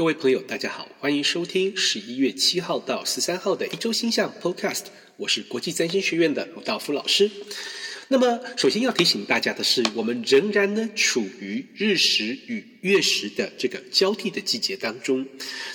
各位朋友，大家好，欢迎收听十一月七号到十三号的一周星象 Podcast，我是国际占星学院的鲁道夫老师。那么，首先要提醒大家的是，我们仍然呢处于日食与月食的这个交替的季节当中。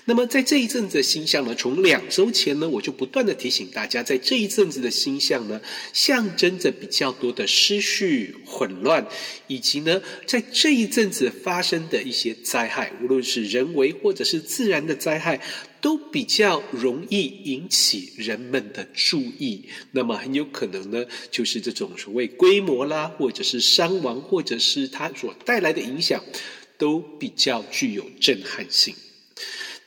那么，在这一阵子的星象呢，从两周前呢，我就不断的提醒大家，在这一阵子的星象呢，象征着比较多的失序、混乱，以及呢，在这一阵子发生的一些灾害，无论是人为或者是自然的灾害。都比较容易引起人们的注意，那么很有可能呢，就是这种所谓规模啦，或者是伤亡，或者是它所带来的影响，都比较具有震撼性。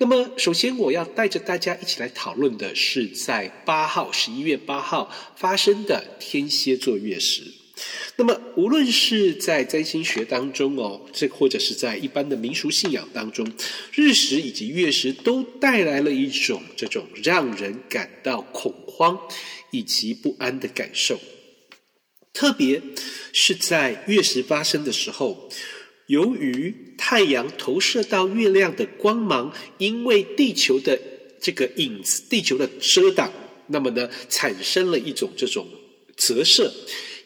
那么，首先我要带着大家一起来讨论的是，在八号，十一月八号发生的天蝎座月食。那么，无论是在占星学当中哦，这或者是在一般的民俗信仰当中，日食以及月食都带来了一种这种让人感到恐慌以及不安的感受。特别是在月食发生的时候，由于太阳投射到月亮的光芒，因为地球的这个影子、地球的遮挡，那么呢，产生了一种这种折射。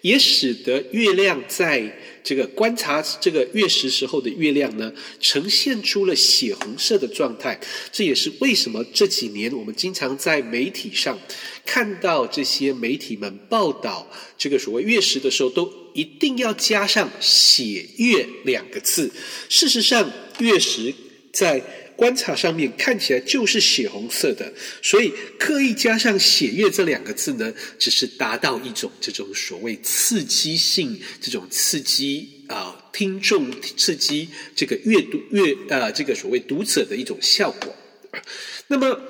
也使得月亮在这个观察这个月食时候的月亮呢，呈现出了血红色的状态。这也是为什么这几年我们经常在媒体上看到这些媒体们报道这个所谓月食的时候，都一定要加上“血月”两个字。事实上，月食在观察上面看起来就是血红色的，所以刻意加上“血月”这两个字呢，只是达到一种这种所谓刺激性、这种刺激啊、听众、刺激这个阅读阅啊、这个所谓读者的一种效果。那么，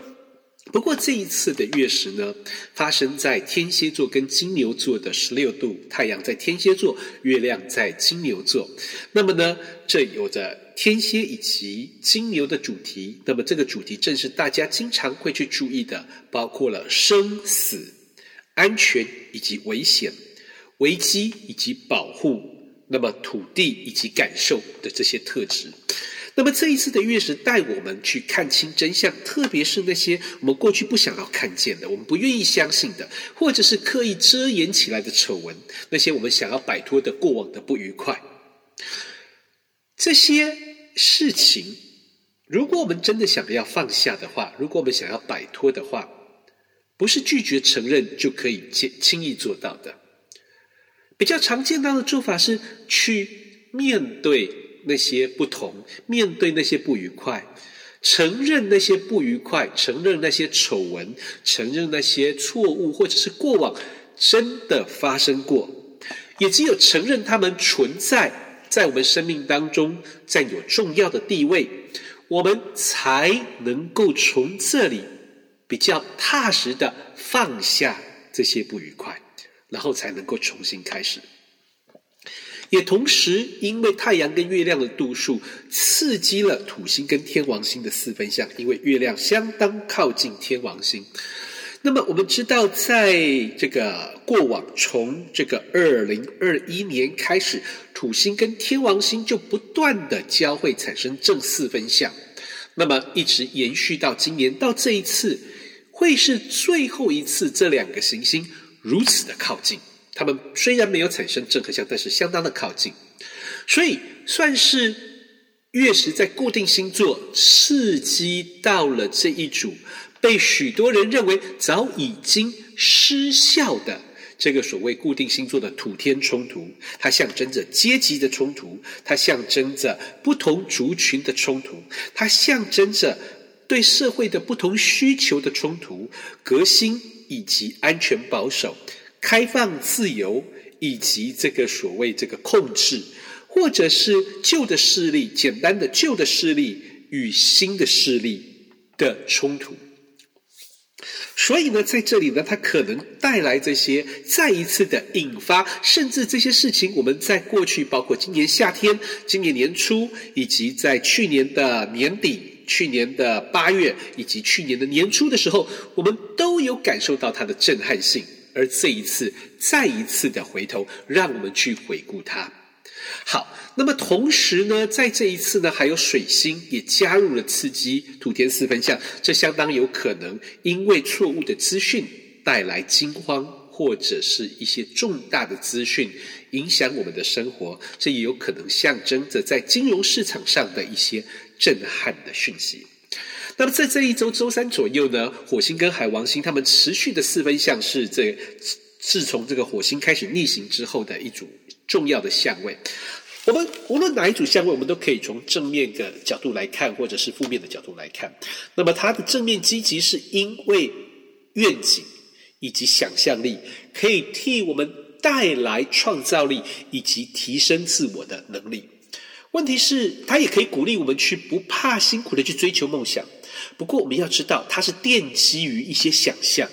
不过这一次的月食呢，发生在天蝎座跟金牛座的十六度，太阳在天蝎座，月亮在金牛座。那么呢，这有着。天蝎以及金牛的主题，那么这个主题正是大家经常会去注意的，包括了生死、安全以及危险、危机以及保护，那么土地以及感受的这些特质。那么这一次的月食带我们去看清真相，特别是那些我们过去不想要看见的、我们不愿意相信的，或者是刻意遮掩起来的丑闻，那些我们想要摆脱的过往的不愉快。这些事情，如果我们真的想要放下的话，如果我们想要摆脱的话，不是拒绝承认就可以轻轻易做到的。比较常见到的做法是去面对那些不同，面对那些不愉快，承认那些不愉快，承认那些丑闻，承认那些错误或者是过往真的发生过，也只有承认他们存在。在我们生命当中占有重要的地位，我们才能够从这里比较踏实的放下这些不愉快，然后才能够重新开始。也同时，因为太阳跟月亮的度数刺激了土星跟天王星的四分相，因为月亮相当靠近天王星。那么我们知道，在这个过往，从这个二零二一年开始，土星跟天王星就不断的交汇，产生正四分相。那么一直延续到今年，到这一次，会是最后一次这两个行星如此的靠近。它们虽然没有产生正合相，但是相当的靠近，所以算是月食在固定星座刺激到了这一组。被许多人认为早已经失效的这个所谓固定星座的土天冲突，它象征着阶级的冲突，它象征着不同族群的冲突，它象征着对社会的不同需求的冲突，革新以及安全保守，开放自由以及这个所谓这个控制，或者是旧的势力，简单的旧的势力与新的势力的冲突。所以呢，在这里呢，它可能带来这些再一次的引发，甚至这些事情，我们在过去，包括今年夏天、今年年初，以及在去年的年底、去年的八月，以及去年的年初的时候，我们都有感受到它的震撼性。而这一次，再一次的回头，让我们去回顾它。好，那么同时呢，在这一次呢，还有水星也加入了刺激土天四分相，这相当有可能因为错误的资讯带来惊慌，或者是一些重大的资讯影响我们的生活，这也有可能象征着在金融市场上的一些震撼的讯息。那么在这一周周三左右呢，火星跟海王星他们持续的四分相是这自从这个火星开始逆行之后的一组重要的相位。我们无论哪一组相位，我们都可以从正面的角度来看，或者是负面的角度来看。那么它的正面积极是因为愿景以及想象力，可以替我们带来创造力以及提升自我的能力。问题是，它也可以鼓励我们去不怕辛苦的去追求梦想。不过，我们要知道，它是奠基于一些想象，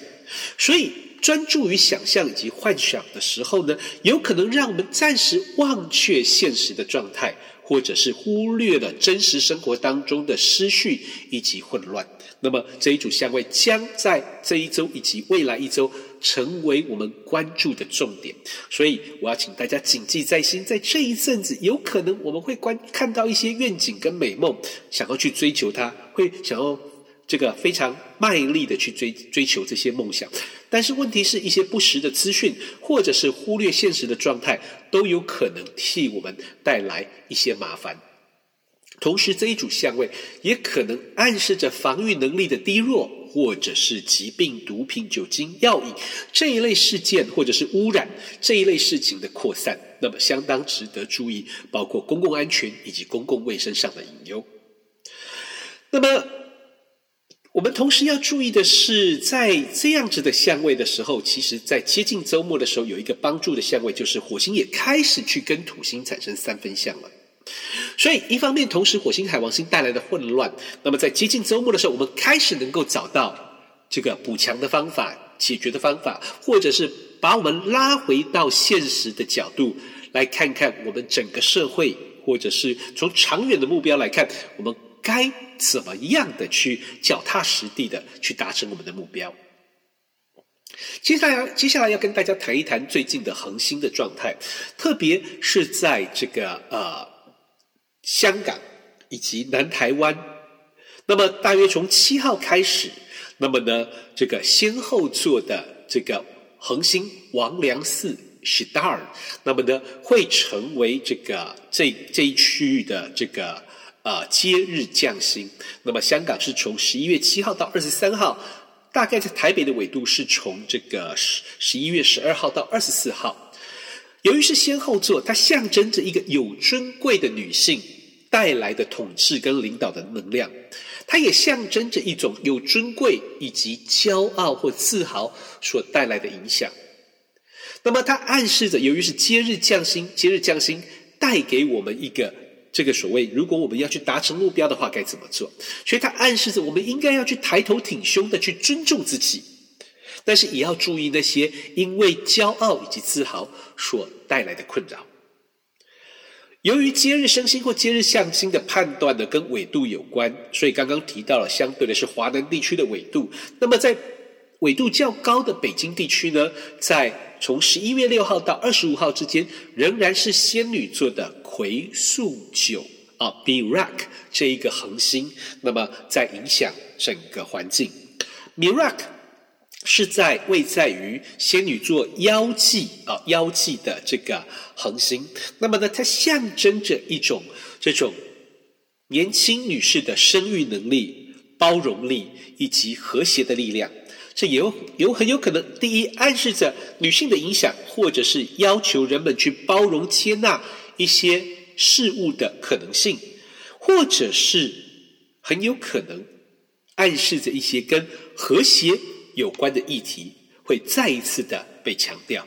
所以专注于想象以及幻想的时候呢，有可能让我们暂时忘却现实的状态，或者是忽略了真实生活当中的失序以及混乱。那么，这一组相位将在这一周以及未来一周成为我们关注的重点。所以，我要请大家谨记在心，在这一阵子，有可能我们会观看到一些愿景跟美梦，想要去追求它，会想要。这个非常卖力的去追追求这些梦想，但是问题是一些不实的资讯，或者是忽略现实的状态，都有可能替我们带来一些麻烦。同时，这一组相位也可能暗示着防御能力的低弱，或者是疾病、毒品、酒精、药瘾这一类事件，或者是污染这一类事情的扩散，那么相当值得注意，包括公共安全以及公共卫生上的隐忧。那么。我们同时要注意的是，在这样子的相位的时候，其实，在接近周末的时候，有一个帮助的相位，就是火星也开始去跟土星产生三分相了。所以，一方面，同时火星、海王星带来的混乱，那么在接近周末的时候，我们开始能够找到这个补强的方法、解决的方法，或者是把我们拉回到现实的角度，来看看我们整个社会，或者是从长远的目标来看，我们。该怎么样的去脚踏实地的去达成我们的目标？接下来，接下来要跟大家谈一谈最近的恒星的状态，特别是在这个呃香港以及南台湾。那么，大约从七号开始，那么呢，这个先后座的这个恒星王良四 （Star），那么呢，会成为这个这这一区域的这个。啊，接日降星。那么香港是从十一月七号到二十三号，大概在台北的纬度是从这个十十一月十二号到二十四号。由于是先后座，它象征着一个有尊贵的女性带来的统治跟领导的能量，它也象征着一种有尊贵以及骄傲或自豪所带来的影响。那么它暗示着，由于是接日降薪，接日降薪带给我们一个。这个所谓，如果我们要去达成目标的话，该怎么做？所以它暗示着我们应该要去抬头挺胸的去尊重自己，但是也要注意那些因为骄傲以及自豪所带来的困扰。由于今日生星或今日相星的判断呢，跟纬度有关，所以刚刚提到了相对的是华南地区的纬度。那么在纬度较高的北京地区呢，在从十一月六号到二十五号之间，仍然是仙女座的癸宿九啊，Mirak 这一个恒星，那么在影响整个环境。Mirak 是在位在于仙女座腰际啊，腰际的这个恒星，那么呢，它象征着一种这种年轻女士的生育能力、包容力以及和谐的力量。这有有很有可能，第一暗示着女性的影响，或者是要求人们去包容接纳一些事物的可能性，或者是很有可能暗示着一些跟和谐有关的议题会再一次的被强调。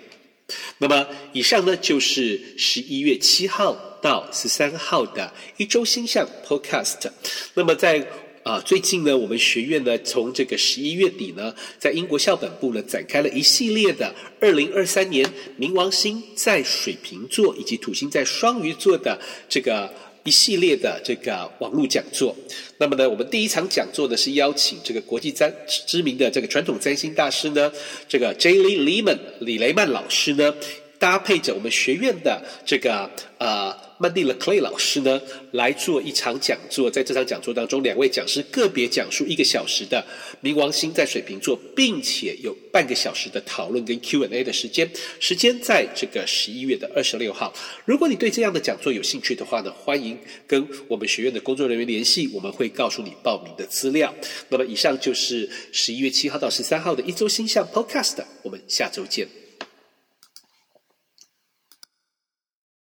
那么，以上呢就是十一月七号到十三号的一周星象 Podcast。那么在啊，最近呢，我们学院呢，从这个十一月底呢，在英国校本部呢，展开了一系列的二零二三年冥王星在水瓶座以及土星在双鱼座的这个一系列的这个网络讲座。那么呢，我们第一场讲座呢，是邀请这个国际占知名的这个传统占星大师呢，这个 J. Lee Lehman 李雷曼老师呢。搭配着我们学院的这个呃。曼蒂勒 Clay 老师呢，来做一场讲座，在这场讲座当中，两位讲师个别讲述一个小时的冥王星在水瓶座，并且有半个小时的讨论跟 Q&A 的时间。时间在这个十一月的二十六号。如果你对这样的讲座有兴趣的话呢，欢迎跟我们学院的工作人员联系，我们会告诉你报名的资料。那么以上就是十一月七号到十三号的一周星象 Podcast，我们下周见。